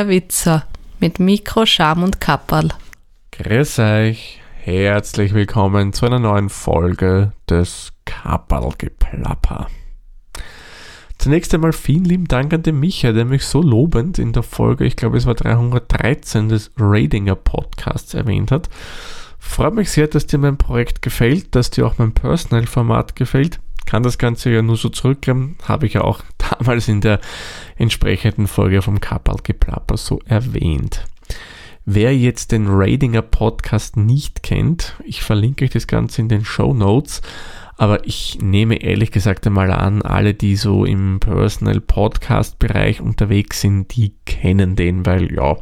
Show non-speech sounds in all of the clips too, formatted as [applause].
der Witzer mit Mikro, Scham und Kapperl. Grüß euch, herzlich willkommen zu einer neuen Folge des Kapperlgeplapper. Zunächst einmal vielen lieben Dank an den Micha, der mich so lobend in der Folge, ich glaube es war 313 des Radinger Podcasts erwähnt hat. Freut mich sehr, dass dir mein Projekt gefällt, dass dir auch mein Personal-Format gefällt kann das Ganze ja nur so zurückgeben, habe ich ja auch damals in der entsprechenden Folge vom Kapperl Geplapper so erwähnt. Wer jetzt den Radinger Podcast nicht kennt, ich verlinke euch das Ganze in den Show Notes, aber ich nehme ehrlich gesagt einmal an, alle, die so im Personal Podcast Bereich unterwegs sind, die kennen den, weil ja,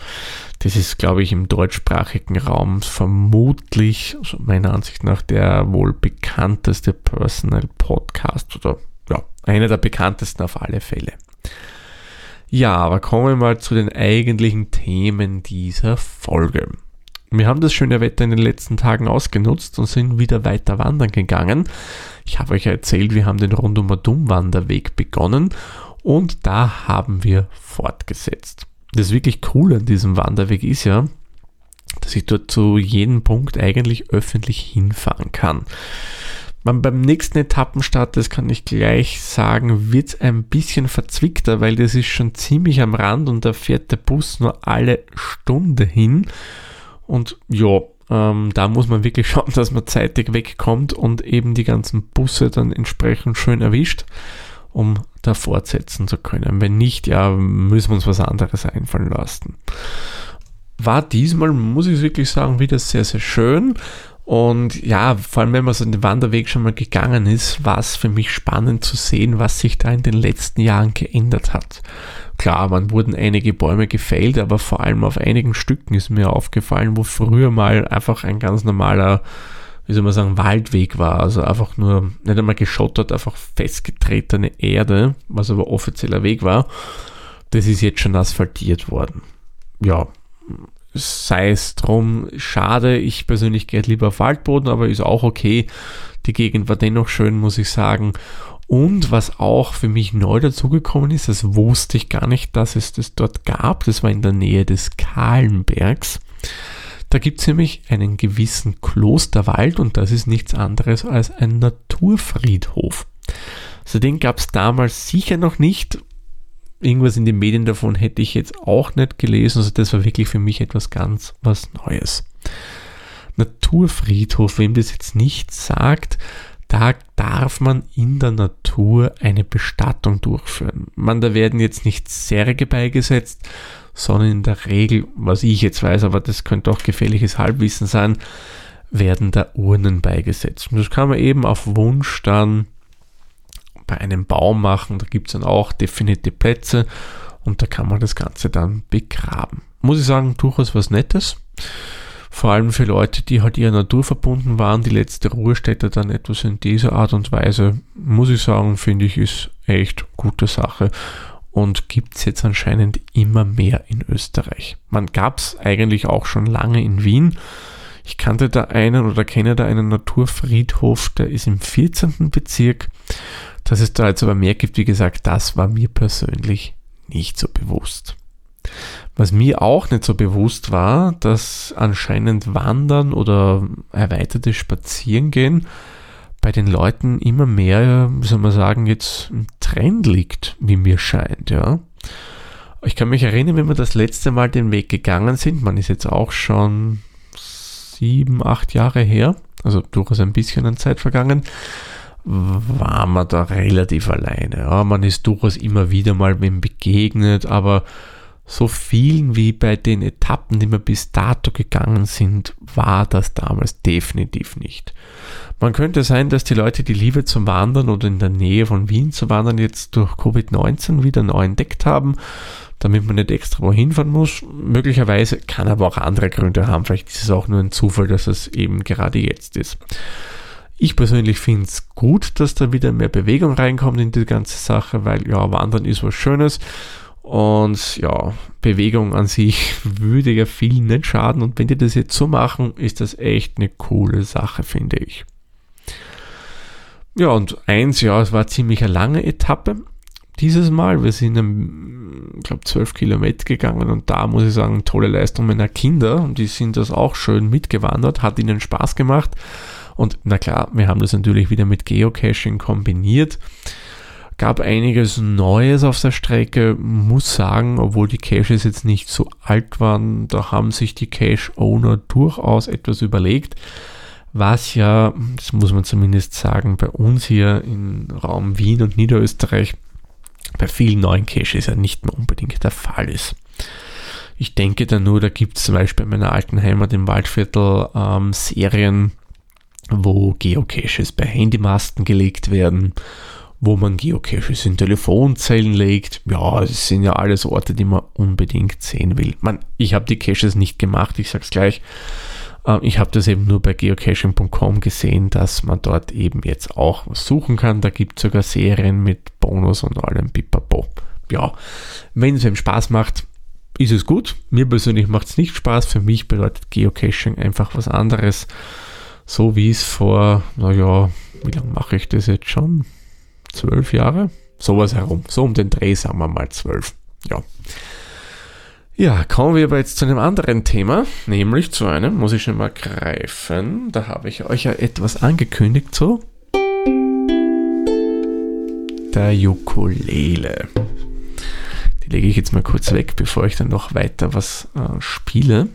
das ist, glaube ich, im deutschsprachigen Raum vermutlich, also meiner Ansicht nach, der wohl bekannteste Personal Podcast oder einer der bekanntesten auf alle Fälle. Ja, aber kommen wir mal zu den eigentlichen Themen dieser Folge. Wir haben das schöne Wetter in den letzten Tagen ausgenutzt und sind wieder weiter wandern gegangen. Ich habe euch erzählt, wir haben den Rundumer Dumm-Wanderweg begonnen und da haben wir fortgesetzt. Das wirklich Coole an diesem Wanderweg ist ja, dass ich dort zu jedem Punkt eigentlich öffentlich hinfahren kann. Man beim nächsten Etappenstart, das kann ich gleich sagen, wird es ein bisschen verzwickter, weil das ist schon ziemlich am Rand und da fährt der Bus nur alle Stunde hin. Und ja, ähm, da muss man wirklich [laughs] schauen, dass man zeitig wegkommt und eben die ganzen Busse dann entsprechend schön erwischt, um da fortsetzen zu können. Wenn nicht, ja, müssen wir uns was anderes einfallen lassen. War diesmal, muss ich wirklich sagen, wieder sehr, sehr schön. Und ja, vor allem wenn man so den Wanderweg schon mal gegangen ist, war es für mich spannend zu sehen, was sich da in den letzten Jahren geändert hat. Klar, man wurden einige Bäume gefällt, aber vor allem auf einigen Stücken ist mir aufgefallen, wo früher mal einfach ein ganz normaler, wie soll man sagen, Waldweg war. Also einfach nur, nicht einmal geschottert, einfach festgetretene Erde, was aber offizieller Weg war. Das ist jetzt schon asphaltiert worden. Ja, sei es drum, schade. Ich persönlich gehe lieber auf Waldboden, aber ist auch okay. Die Gegend war dennoch schön, muss ich sagen. Und was auch für mich neu dazugekommen ist, das wusste ich gar nicht, dass es das dort gab. Das war in der Nähe des Kahlenbergs. Da gibt es nämlich einen gewissen Klosterwald und das ist nichts anderes als ein Naturfriedhof. Also den gab es damals sicher noch nicht. Irgendwas in den Medien davon hätte ich jetzt auch nicht gelesen. Also das war wirklich für mich etwas ganz was Neues. Naturfriedhof, wem das jetzt nicht sagt, da darf man in der Natur eine Bestattung durchführen. Man, da werden jetzt nicht Särge beigesetzt, sondern in der Regel, was ich jetzt weiß, aber das könnte auch gefährliches Halbwissen sein, werden da Urnen beigesetzt. Und das kann man eben auf Wunsch dann bei einem Baum machen. Da gibt es dann auch definierte Plätze und da kann man das Ganze dann begraben. Muss ich sagen, durchaus was Nettes. Vor allem für Leute, die halt eher naturverbunden waren, die letzte Ruhestätte dann etwas in dieser Art und Weise, muss ich sagen, finde ich, ist echt gute Sache und gibt es jetzt anscheinend immer mehr in Österreich. Man gab es eigentlich auch schon lange in Wien. Ich kannte da einen oder kenne da einen Naturfriedhof, der ist im 14. Bezirk. Dass es da jetzt aber mehr gibt, wie gesagt, das war mir persönlich nicht so bewusst. Was mir auch nicht so bewusst war, dass anscheinend Wandern oder erweiterte Spazierengehen bei den Leuten immer mehr, wie soll man sagen, jetzt im Trend liegt, wie mir scheint, ja. Ich kann mich erinnern, wenn wir das letzte Mal den Weg gegangen sind, man ist jetzt auch schon sieben, acht Jahre her, also durchaus ein bisschen an Zeit vergangen, war man da relativ alleine. Ja, man ist durchaus immer wieder mal wem begegnet, aber so vielen wie bei den Etappen, die wir bis dato gegangen sind, war das damals definitiv nicht. Man könnte sein, dass die Leute die Liebe zum Wandern oder in der Nähe von Wien zu wandern jetzt durch Covid-19 wieder neu entdeckt haben, damit man nicht extra wohin fahren muss. Möglicherweise kann aber auch andere Gründe haben. Vielleicht ist es auch nur ein Zufall, dass es eben gerade jetzt ist. Ich persönlich finde es gut, dass da wieder mehr Bewegung reinkommt in die ganze Sache, weil ja, Wandern ist was Schönes und ja, Bewegung an sich [laughs] würde ja vielen nicht schaden. Und wenn die das jetzt so machen, ist das echt eine coole Sache, finde ich. Ja, und eins, ja, es war ziemlich eine lange Etappe. dieses Mal. Wir sind, ich glaube, 12 Kilometer gegangen und da muss ich sagen, tolle Leistung meiner Kinder. Und die sind das auch schön mitgewandert, hat ihnen Spaß gemacht. Und na klar, wir haben das natürlich wieder mit Geocaching kombiniert. Gab einiges Neues auf der Strecke, muss sagen, obwohl die Caches jetzt nicht so alt waren, da haben sich die Cache-Owner durchaus etwas überlegt was ja, das muss man zumindest sagen, bei uns hier im Raum Wien und Niederösterreich bei vielen neuen Caches ja nicht mehr unbedingt der Fall ist. Ich denke da nur, da gibt es zum Beispiel in meiner alten Heimat im Waldviertel ähm, Serien, wo Geocaches bei Handymasten gelegt werden, wo man Geocaches in Telefonzellen legt. Ja, das sind ja alles Orte, die man unbedingt sehen will. Man, ich habe die Caches nicht gemacht, ich sag's gleich. Ähm, ich habe das eben nur bei geocaching.com gesehen, dass man dort eben jetzt auch was suchen kann. Da gibt es sogar Serien mit Bonus und allem Pipapo. Ja, wenn es einem Spaß macht, ist es gut. Mir persönlich macht es nicht Spaß. Für mich bedeutet Geocaching einfach was anderes. So wie es vor, naja, wie lange mache ich das jetzt schon? Zwölf Jahre? Sowas herum. So um den Dreh, sagen wir mal zwölf. Ja. Ja, kommen wir aber jetzt zu einem anderen Thema, nämlich zu einem, muss ich schon mal greifen, da habe ich euch ja etwas angekündigt, so. Der Ukulele. Die lege ich jetzt mal kurz weg, bevor ich dann noch weiter was äh, spiele.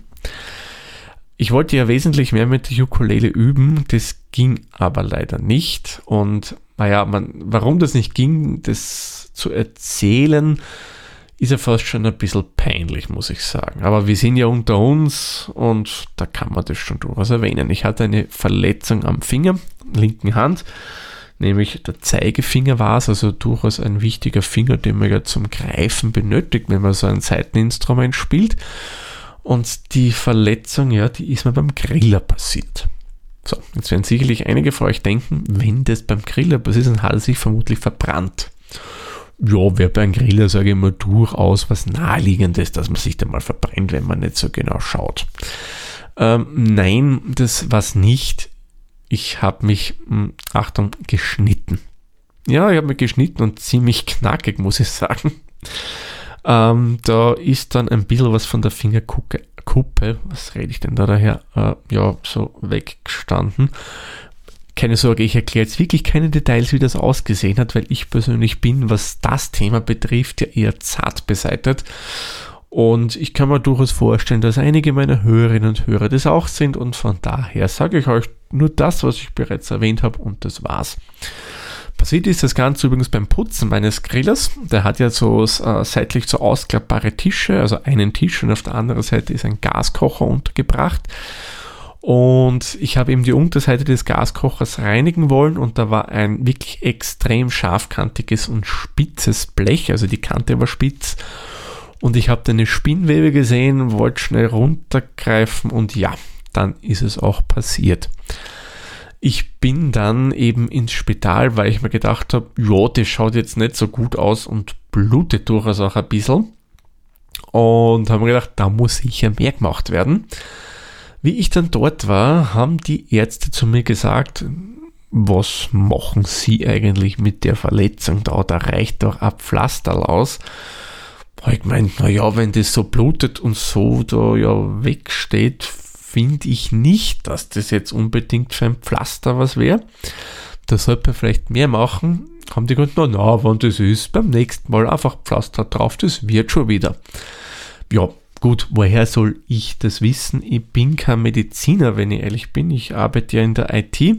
Ich wollte ja wesentlich mehr mit der Ukulele üben, das ging aber leider nicht. Und naja, man, warum das nicht ging, das zu erzählen, ist ja fast schon ein bisschen peinlich, muss ich sagen. Aber wir sind ja unter uns und da kann man das schon durchaus erwähnen. Ich hatte eine Verletzung am Finger, linken Hand, nämlich der Zeigefinger war es, also durchaus ein wichtiger Finger, den man ja zum Greifen benötigt, wenn man so ein Seiteninstrument spielt. Und die Verletzung, ja, die ist mir beim Griller passiert. So, jetzt werden sicherlich einige von euch denken, wenn das beim Griller passiert, dann hat er sich vermutlich verbrannt ja, wäre bei einem Griller, sage ich mal, durchaus was Naheliegendes, dass man sich da mal verbrennt, wenn man nicht so genau schaut. Ähm, nein, das war's nicht. Ich habe mich, mh, hm, Achtung, geschnitten. Ja, ich habe mich geschnitten und ziemlich knackig, muss ich sagen. Ähm, da ist dann ein bisschen was von der Fingerkuppe, was rede ich denn da daher, äh, ja, so weggestanden keine Sorge, ich erkläre jetzt wirklich keine Details, wie das ausgesehen hat, weil ich persönlich bin, was das Thema betrifft, ja eher zart beseitigt. Und ich kann mir durchaus vorstellen, dass einige meiner Hörerinnen und Hörer das auch sind und von daher sage ich euch nur das, was ich bereits erwähnt habe und das war's. Passiert ist das Ganze übrigens beim Putzen meines Grillers. Der hat ja so äh, seitlich so ausklappbare Tische, also einen Tisch und auf der anderen Seite ist ein Gaskocher untergebracht. Und ich habe eben die Unterseite des Gaskochers reinigen wollen und da war ein wirklich extrem scharfkantiges und spitzes Blech, also die Kante war spitz. Und ich habe da eine Spinnwebe gesehen, wollte schnell runtergreifen und ja, dann ist es auch passiert. Ich bin dann eben ins Spital, weil ich mir gedacht habe, ja, das schaut jetzt nicht so gut aus und blutet durchaus auch ein bisschen. Und habe mir gedacht, da muss sicher mehr gemacht werden. Wie ich dann dort war, haben die Ärzte zu mir gesagt, was machen Sie eigentlich mit der Verletzung da? Da reicht doch ein Pflasterl aus. Ich gemeint, naja, wenn das so blutet und so da ja wegsteht, finde ich nicht, dass das jetzt unbedingt für ein Pflaster was wäre. Da sollte man vielleicht mehr machen. Haben die gesagt, na, na, wenn das ist, beim nächsten Mal einfach Pflaster drauf, das wird schon wieder. Ja, Gut, woher soll ich das wissen? Ich bin kein Mediziner, wenn ich ehrlich bin. Ich arbeite ja in der IT.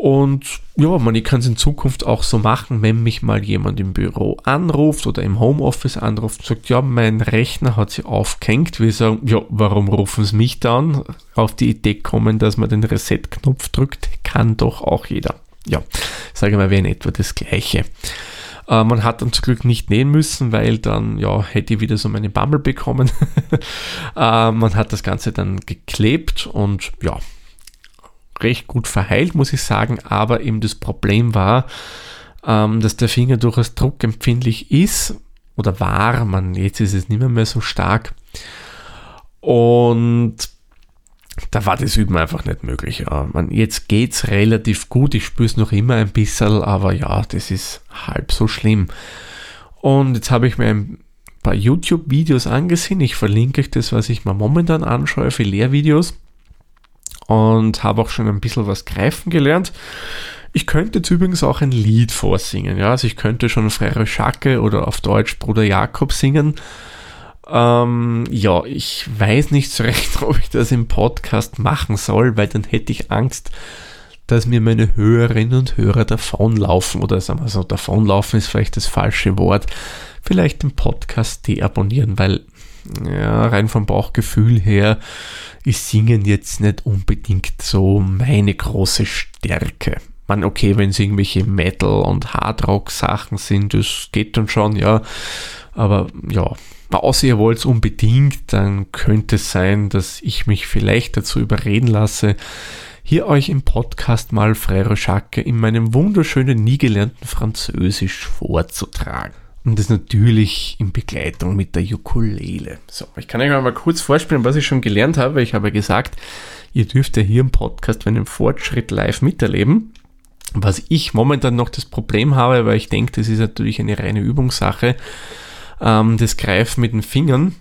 Und ja, man, ich kann es in Zukunft auch so machen, wenn mich mal jemand im Büro anruft oder im Homeoffice anruft und sagt, ja, mein Rechner hat sich aufgehängt. Wir sagen, ja, warum rufen Sie mich dann? Auf die Idee kommen, dass man den Reset-Knopf drückt, kann doch auch jeder. Ja, sage mal, wäre in etwa das Gleiche. Äh, man hat dann zum Glück nicht nähen müssen, weil dann ja, hätte ich wieder so meine Bammel bekommen. [laughs] äh, man hat das Ganze dann geklebt und ja, recht gut verheilt, muss ich sagen. Aber eben das Problem war, ähm, dass der Finger durchaus druckempfindlich ist oder war. Man, jetzt ist es nicht mehr, mehr so stark. Und da war das Üben einfach nicht möglich. Ja. Man, jetzt geht es relativ gut, ich spüre es noch immer ein bisschen, aber ja, das ist halb so schlimm. Und jetzt habe ich mir ein paar YouTube-Videos angesehen. Ich verlinke euch das, was ich mir momentan anschaue für Lehrvideos. Und habe auch schon ein bisschen was greifen gelernt. Ich könnte jetzt übrigens auch ein Lied vorsingen. Ja? Also ich könnte schon Frère Schacke oder auf Deutsch Bruder Jakob singen. Ähm, ja, ich weiß nicht so [laughs] recht, ob ich das im Podcast machen soll, weil dann hätte ich Angst, dass mir meine Hörerinnen und Hörer davonlaufen oder sagen wir so, davonlaufen ist vielleicht das falsche Wort, vielleicht den Podcast deabonnieren, weil ja, rein vom Bauchgefühl her ist Singen jetzt nicht unbedingt so meine große Stärke. Man, okay, wenn es irgendwelche Metal- und Hardrock-Sachen sind, das geht dann schon, ja. Aber ja, außer ihr wollt es unbedingt, dann könnte es sein, dass ich mich vielleicht dazu überreden lasse, hier euch im Podcast mal Frère Jacques in meinem wunderschönen, nie gelernten Französisch vorzutragen. Und das natürlich in Begleitung mit der Ukulele. So, ich kann euch mal kurz vorspielen, was ich schon gelernt habe. Ich habe gesagt, ihr dürft ja hier im Podcast meinen Fortschritt live miterleben. Was ich momentan noch das Problem habe, weil ich denke, das ist natürlich eine reine Übungssache, ähm, das Greifen mit den Fingern.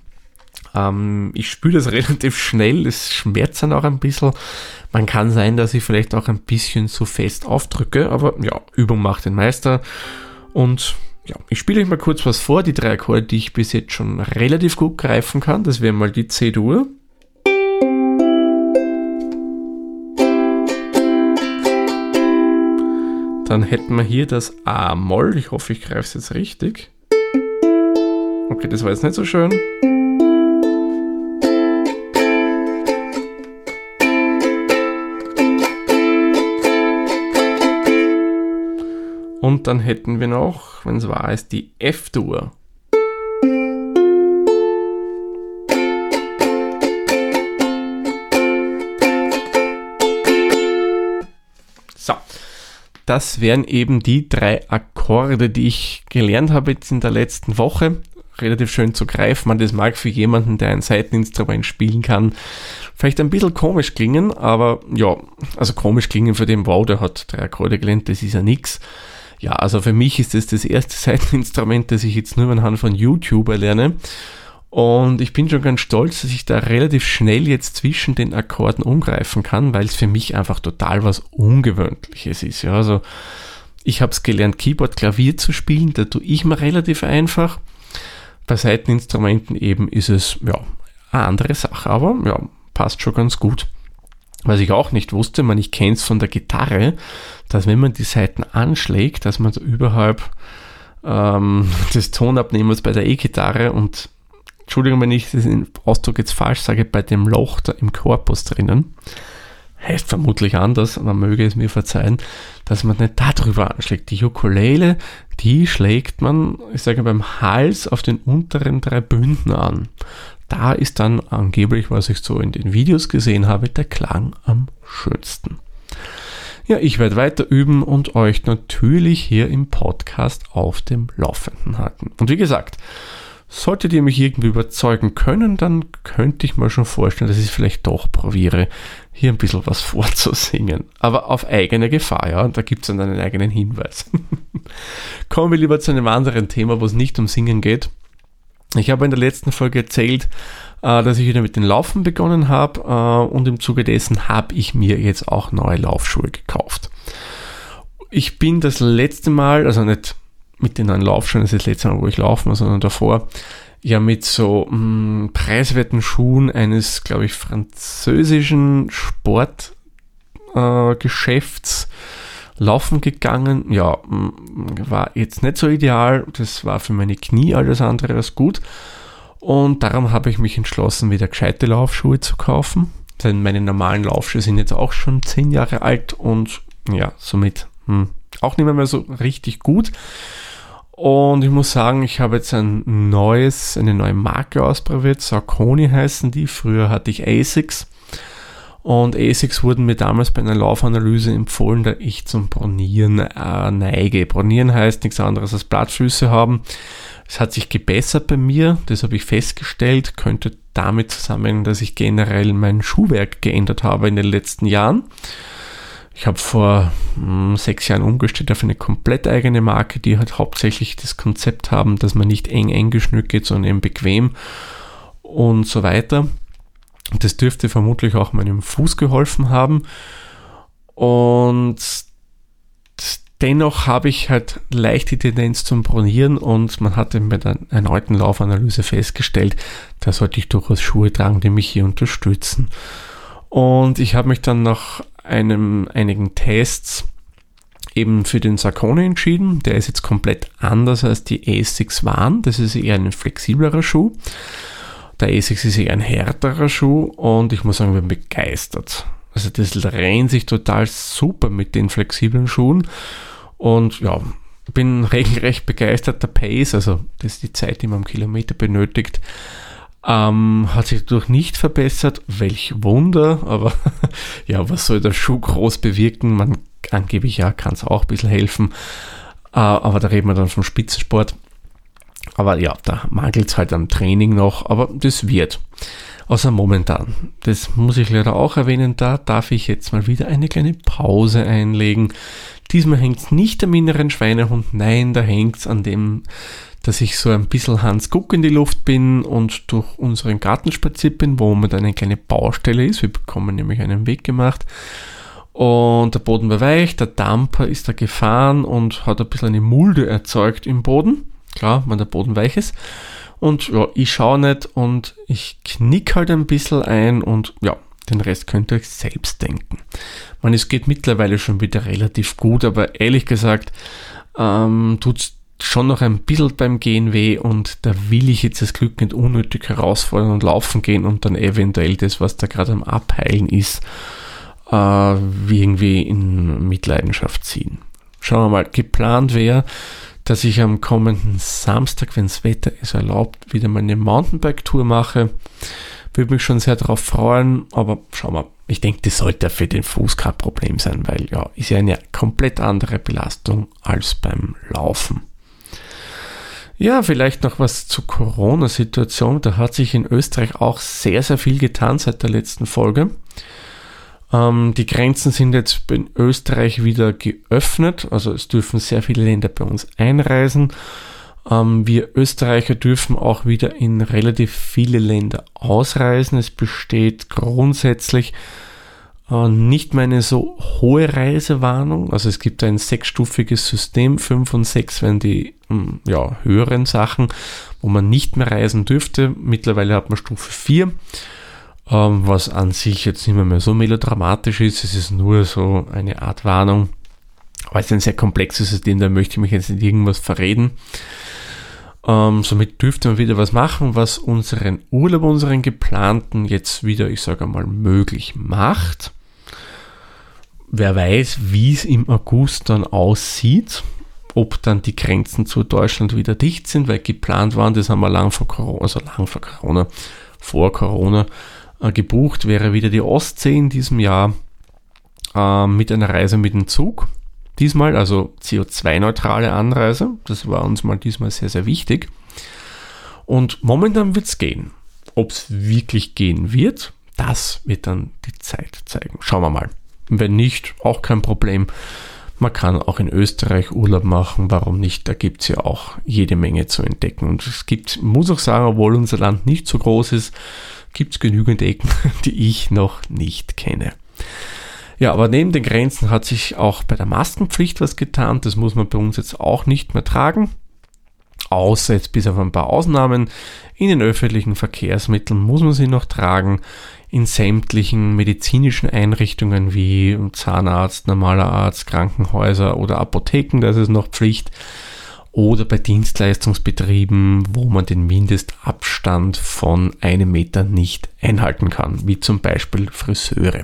Ähm, ich spüre das [laughs] relativ schnell, es schmerzt dann auch ein bisschen. Man kann sein, dass ich vielleicht auch ein bisschen zu fest aufdrücke, aber ja, Übung macht den Meister. Und ja, ich spiele euch mal kurz was vor, die drei Akkorde, die ich bis jetzt schon relativ gut greifen kann. Das wäre mal die C-Dur. Dann hätten wir hier das A-Moll. Ich hoffe, ich greife es jetzt richtig. Okay, das war jetzt nicht so schön. Und dann hätten wir noch, wenn es wahr ist, die F-Dur. So, das wären eben die drei Akkorde, die ich gelernt habe jetzt in der letzten Woche relativ schön zu greifen. Man, das mag für jemanden, der ein Seiteninstrument spielen kann, vielleicht ein bisschen komisch klingen, aber ja, also komisch klingen für den, wow, der hat drei Akkorde gelernt, das ist ja nix. Ja, also für mich ist das das erste [laughs] Seiteninstrument, das ich jetzt nur anhand von YouTube erlerne. Und ich bin schon ganz stolz, dass ich da relativ schnell jetzt zwischen den Akkorden umgreifen kann, weil es für mich einfach total was Ungewöhnliches ist. Ja, also ich habe es gelernt, Keyboard, Klavier zu spielen, da tue ich mir relativ einfach. Bei Seiteninstrumenten eben ist es ja eine andere Sache, aber ja, passt schon ganz gut. Was ich auch nicht wusste, man, ich kenne es von der Gitarre, dass wenn man die Seiten anschlägt, dass man so überhalb ähm, [laughs] des Tonabnehmers bei der E-Gitarre und Entschuldigung, wenn ich den Ausdruck jetzt falsch sage, bei dem Loch da im Korpus drinnen, heißt vermutlich anders, man möge es mir verzeihen, dass man nicht darüber anschlägt. Die Ukulele, die schlägt man, ich sage beim Hals auf den unteren drei Bünden an. Da ist dann angeblich, was ich so in den Videos gesehen habe, der Klang am schönsten. Ja, ich werde weiter üben und euch natürlich hier im Podcast auf dem Laufenden halten. Und wie gesagt, Solltet ihr mich irgendwie überzeugen können, dann könnte ich mir schon vorstellen, dass ich vielleicht doch probiere, hier ein bisschen was [laughs] vorzusingen. Aber auf eigene Gefahr, ja, und da gibt es dann einen eigenen Hinweis. [laughs] Kommen wir lieber zu einem anderen Thema, wo es nicht um Singen geht. Ich habe in der letzten Folge erzählt, äh, dass ich wieder mit den Laufen begonnen habe äh, und im Zuge dessen habe ich mir jetzt auch neue Laufschuhe gekauft. Ich bin das letzte Mal, also nicht mit den neuen Laufschuhen, das ist das letzte Mal, wo ich laufen, sondern davor, ja mit so mh, mm, preiswerten Schuhen eines, glaube ich, französischen Sportgeschäfts äh, laufen gegangen. Ja, mh, mm, war jetzt nicht so ideal. Das war für meine Knie alles andere als gut. Und darum habe ich mich entschlossen, wieder gescheite Laufschuhe zu kaufen. Denn meine normalen Laufschuhe sind jetzt auch schon 10 Jahre alt und ja, somit mh, hm, auch nicht mehr so richtig gut. Und ich muss sagen, ich habe jetzt ein neues, eine neue Marke ausprobiert. Saucony heißen die. Früher hatte ich ASICS. Und ASICS wurden mir damals bei einer Laufanalyse empfohlen, da ich zum Bronieren äh, neige. Bronieren heißt nichts anderes als Blattfüße haben. Es hat sich gebessert bei mir, das habe ich festgestellt, könnte damit zusammenhängen, dass ich generell mein Schuhwerk geändert habe in den letzten Jahren. Ich habe vor mh, hm, sechs Jahren umgestellt auf eine komplett eigene Marke, die halt hauptsächlich das Konzept haben, dass man nicht eng eng geschnürt geht, sondern eben bequem und so weiter. Das dürfte vermutlich auch meinem Fuß geholfen haben. Und dennoch habe ich halt leicht die Tendenz zum Bronieren und man hatte mit der erneuten Laufanalyse festgestellt, da sollte ich durchaus Schuhe tragen, die mich hier unterstützen. Und ich habe mich dann nach einem, einigen Tests eben für den Sarkone entschieden. Der ist jetzt komplett anders als die A6 waren. Das ist eher ein flexiblerer Schuh. Der A6 ist eher ein härterer Schuh und ich muss sagen, ich bin begeistert. Also das rennt sich total super mit den flexiblen Schuhen und ja, bin regelrecht begeistert. Der Pace, also das ist die Zeit, die man am Kilometer benötigt, ähm, hat sich dadurch nicht verbessert. Welch Wunder, aber [laughs] ja, was soll der Schuh groß bewirken? Man angeblich ja kann es auch ein bisschen helfen. Äh, aber da reden wir dann vom Spitzensport. Aber ja, da mangelt es halt am Training noch, aber das wird. Außer momentan. Das muss ich leider auch erwähnen, da darf ich jetzt mal wieder eine kleine Pause einlegen. Diesmal hängt es nicht am inneren Schweinehund, nein, da hängt es an dem, dass ich so ein bisschen Hans Guck in die Luft bin und durch unseren Garten spaziert bin, wo man dann eine kleine Baustelle ist. Wir bekommen nämlich einen Weg gemacht. Und der Boden war weich, der Damper ist da gefahren und hat ein bisschen eine Mulde erzeugt im Boden. Klar, wenn der Boden weich ist. Und ja, ich schaue nicht und ich knick halt ein bisschen ein und ja, den Rest könnt ihr euch selbst denken. Man, es geht mittlerweile schon wieder relativ gut, aber ehrlich gesagt, ähm, tut schon noch ein bisschen beim Gehen weh und da will ich jetzt das Glück nicht unnötig herausfordern und laufen gehen und dann eventuell das, was da gerade am Abheilen ist, äh, irgendwie in Mitleidenschaft ziehen. Schauen wir mal, geplant wäre, dass ich am kommenden Samstag, wenn das Wetter es erlaubt, wieder mal eine Mountainbike-Tour mache. Würde mich schon sehr darauf freuen, aber schauen wir. Ich denke, das sollte für den Fuß kein Problem sein, weil ja, ist ja eine komplett andere Belastung als beim Laufen. Ja, vielleicht noch was zur Corona-Situation. Da hat sich in Österreich auch sehr, sehr viel getan seit der letzten Folge. Ähm, die Grenzen sind jetzt in Österreich wieder geöffnet, also es dürfen sehr viele Länder bei uns einreisen. Ähm, wir Österreicher dürfen auch wieder in relativ viele Länder ausreisen. Es besteht grundsätzlich nicht mehr eine so hohe Reisewarnung. Also es gibt ein sechsstufiges System. Fünf und sechs wären die hm, ja, höheren Sachen, wo man nicht mehr reisen dürfte. Mittlerweile hat man Stufe 4 ähm, was an sich jetzt nicht mehr, mehr so melodramatisch ist. Es ist nur so eine Art Warnung. Aber es ist ein sehr komplexes System, da möchte ich mich jetzt nicht irgendwas verreden. Ähm, somit dürfte man wieder was machen, was unseren Urlaub, unseren geplanten jetzt wieder, ich sage mal, möglich macht. Wer weiß, wie es im August dann aussieht, ob dann die Grenzen zu Deutschland wieder dicht sind, weil geplant waren, das haben wir lang vor Corona, also lang vor Corona, vor Corona äh, gebucht, wäre wieder die Ostsee in diesem Jahr äh, mit einer Reise mit dem Zug. Diesmal, also CO2-neutrale Anreise. Das war uns mal diesmal sehr, sehr wichtig. Und momentan wird es gehen. Ob es wirklich gehen wird, das wird dann die Zeit zeigen. Schauen wir mal. Wenn nicht, auch kein Problem. Man kann auch in Österreich Urlaub machen, warum nicht? Da gibt es ja auch jede Menge zu entdecken. Und es gibt, muss auch sagen, obwohl unser Land nicht so groß ist, gibt es genügend Ecken, [laughs] die ich noch nicht kenne. Ja, aber neben den Grenzen hat sich auch bei der Maskenpflicht was getan. Das muss man bei uns jetzt auch nicht mehr tragen. Außer jetzt bis auf ein paar Ausnahmen. In den öffentlichen Verkehrsmitteln muss man sie noch tragen. In sämtlichen medizinischen Einrichtungen wie Zahnarzt, normaler Arzt, Krankenhäuser oder Apotheken, das ist noch Pflicht oder bei Dienstleistungsbetrieben, wo man den Mindestabstand von einem Meter nicht einhalten kann, wie zum Beispiel Friseure.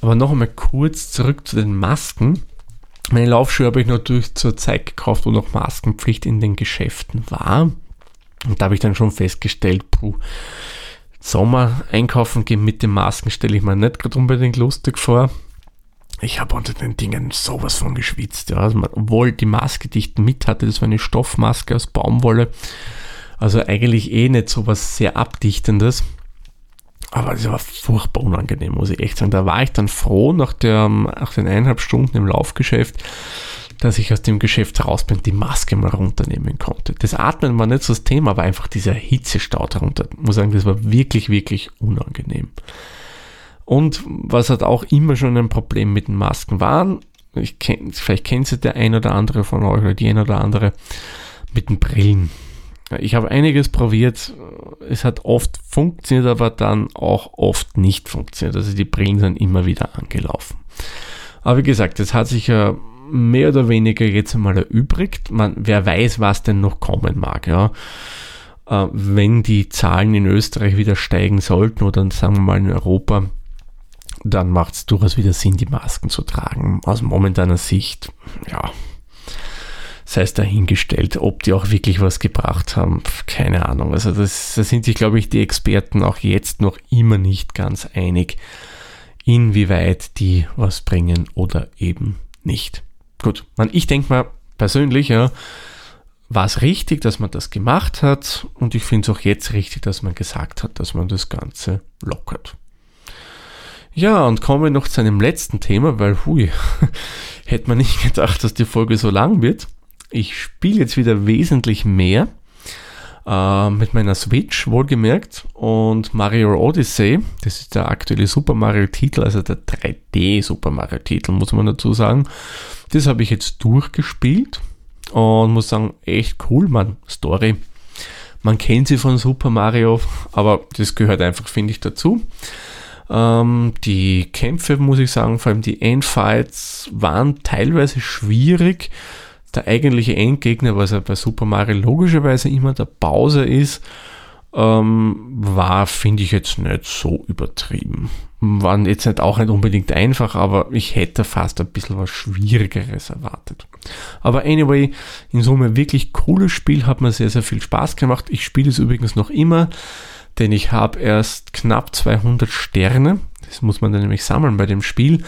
Aber noch einmal kurz zurück zu den Masken. Meine Laufschuhe habe ich natürlich zur Zeit gekauft, wo noch Maskenpflicht in den Geschäften war. Und da habe ich dann schon festgestellt, puh, Sommer einkaufen gehen mit den Masken stelle ich mir nicht gerade unbedingt lustig vor. ich habe unter den Dingen sowas von geschwitzt. Ja. Also man, obwohl die Maske, die ich mit hatte, das war eine Stoffmaske aus Baumwolle. Also eigentlich eh nicht so was sehr Abdichtendes. Aber es war furchtbar unangenehm, muss ich echt sagen. Da war ich dann froh nach, der, nach den eineinhalb Stunden im Laufgeschäft, dass ich aus dem Geschäft raus bin, die Maske mal runternehmen konnte. Das Atmen war nicht so das Thema, aber einfach dieser Hitzestau darunter. Ich muss sagen, das war wirklich, wirklich unangenehm. Und was halt auch immer schon ein Problem mit den Masken war, ich kenn, vielleicht kennt sie der ein oder andere von euch oder die ein oder andere mit den Brillen. Ich habe einiges probiert. Es hat oft funktioniert, aber dann auch oft nicht funktioniert. Also die Brillen sind immer wieder angelaufen. Aber wie gesagt, es hat sich ja mehr oder weniger jetzt einmal erübrigt. Man, wer weiß, was denn noch kommen mag, ja. Äh, wenn die Zahlen in Österreich wieder steigen sollten oder sagen wir mal in Europa, dann macht es durchaus wieder Sinn, die Masken zu tragen. Aus momentaner Sicht, ja, sei es dahingestellt, ob die auch wirklich was gebracht haben, keine Ahnung. Also da sind sich, glaube ich, die Experten auch jetzt noch immer nicht ganz einig, inwieweit die was bringen oder eben nicht. Gut, ich denke mal persönlich, ja, war es richtig, dass man das gemacht hat und ich finde es auch jetzt richtig, dass man gesagt hat, dass man das Ganze lockert. Ja, und kommen wir noch zu einem letzten Thema, weil, hui, [laughs] hätte man nicht gedacht, dass die Folge so lang wird. Ich spiele jetzt wieder wesentlich mehr äh, mit meiner Switch, wohlgemerkt. Und Mario Odyssey, das ist der aktuelle Super Mario-Titel, also der 3D Super Mario-Titel, muss man dazu sagen. Das habe ich jetzt durchgespielt und muss sagen, echt cool, man. Story. Man kennt sie von Super Mario, aber das gehört einfach, finde ich, dazu. Ähm, die Kämpfe, muss ich sagen, vor allem die Endfights waren teilweise schwierig. Der eigentliche Endgegner, was ja bei Super Mario logischerweise immer der Bowser ist, ähm, war, finde ich jetzt nicht so übertrieben. Waren jetzt nicht auch nicht unbedingt einfach, aber ich hätte fast ein bisschen was Schwierigeres erwartet. Aber anyway, in Summe wirklich cooles Spiel, hat mir sehr, sehr viel Spaß gemacht. Ich spiele es übrigens noch immer denn ich habe erst knapp 200 Sterne. Das muss man dann nämlich sammeln bei dem Spiel.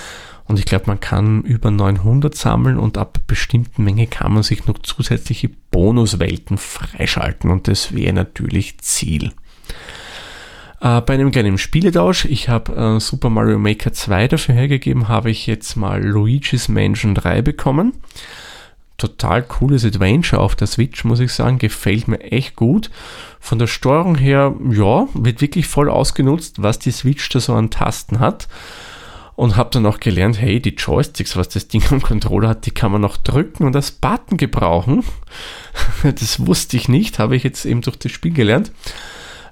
Und ich glaube, man kann über 900 sammeln und ab bestimmten Menge kann man sich noch zusätzliche Bonuswelten freischalten und das wäre natürlich Ziel. Äh, bei einem kleinen Spieletausch, ich habe äh, Super Mario Maker 2 dafür hergegeben, habe ich jetzt mal Luigi's Mansion 3 bekommen total cooles Adventure auf der Switch, muss ich sagen. Gefällt mir echt gut. Von der Steuerung her, ja, wird wirklich voll ausgenutzt, was die Switch da so an Tasten hat. Und habe dann auch gelernt, hey, die Joysticks, was das Ding am Controller hat, die kann man noch drücken und als Button gebrauchen. [laughs] das wusste ich nicht, habe ich jetzt eben durch das Spiel gelernt.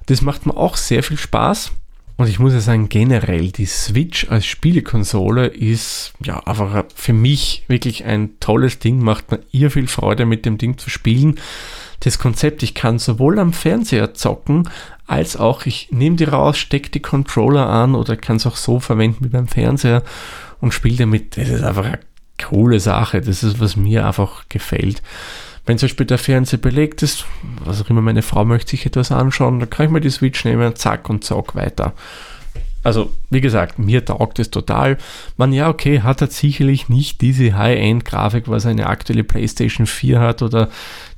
Das macht mir auch sehr viel Spaß. Und ich muss ja sagen, generell, die Switch als Spielekonsole ist ja einfach für mich wirklich ein tolles Ding, macht mir ihr viel Freude mit dem Ding zu spielen. Das Konzept, ich kann sowohl am Fernseher zocken, als auch ich nehme die raus, stecke die Controller an oder kann es auch so verwenden wie beim Fernseher und spiele damit. Das ist einfach eine coole Sache. Das ist, was mir einfach gefällt. Wenn zum Beispiel der Fernseher belegt ist, was auch immer meine Frau möchte sich etwas anschauen, dann kann ich mir die Switch nehmen, zack und zack weiter. Also, wie gesagt, mir taugt es total. Man, ja, okay, hat er sicherlich nicht diese High-End-Grafik, was eine aktuelle PlayStation 4 hat oder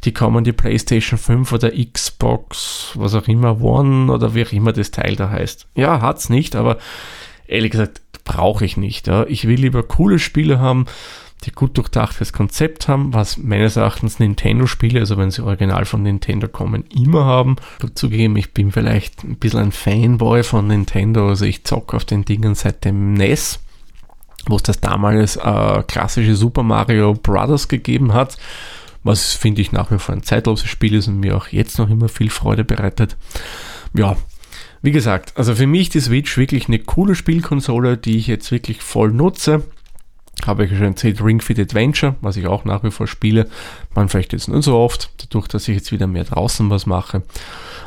die kommende PlayStation 5 oder Xbox, was auch immer, One oder wie auch immer das Teil da heißt. Ja, hat's nicht, aber ehrlich gesagt, brauche ich nicht. Ja. Ich will lieber coole Spiele haben, die gut durchdachtes Konzept haben, was meines Erachtens Nintendo-Spiele, also wenn sie original von Nintendo kommen, immer haben. Zugegeben, ich bin vielleicht ein bisschen ein Fanboy von Nintendo, also ich zocke auf den Dingen seit dem NES, wo es das damals äh, klassische Super Mario Bros. gegeben hat, was finde ich nach wie vor ein zeitloses Spiel ist und mir auch jetzt noch immer viel Freude bereitet. Ja, wie gesagt, also für mich die Switch wirklich eine coole Spielkonsole, die ich jetzt wirklich voll nutze habe ich schon erzählt, Ring Fit Adventure, was ich auch nach wie vor spiele. Man vielleicht jetzt nicht so oft, dadurch, dass ich jetzt wieder mehr draußen was mache.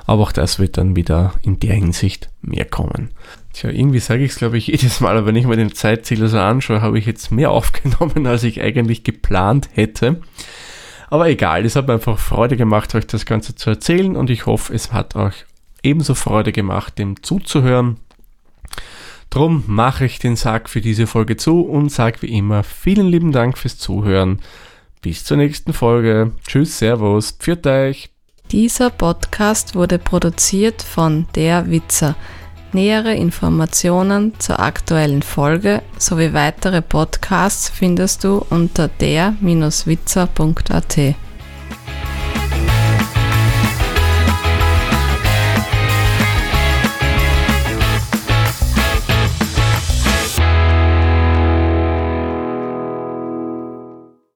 Aber auch das wird dann wieder in der Hinsicht mehr kommen. Tja, irgendwie sage ich es, glaube [laughs] ich, jedes Mal, aber wenn ich mir den Zeitzähler so anschaue, habe ich jetzt mehr [laughs] aufgenommen, als ich eigentlich geplant hätte. Aber egal, es hat mir einfach Freude gemacht, euch das Ganze zu erzählen und ich hoffe, es hat euch ebenso Freude gemacht, dem zuzuhören. Drum mache ich den Sack für diese Folge zu und sage wie immer vielen lieben Dank fürs Zuhören. Bis zur nächsten Folge. Tschüss, Servus, pfiat euch. Dieser Podcast wurde produziert von Der Witzer. Nähere Informationen zur aktuellen Folge sowie weitere Podcasts findest du unter der-witzer.at.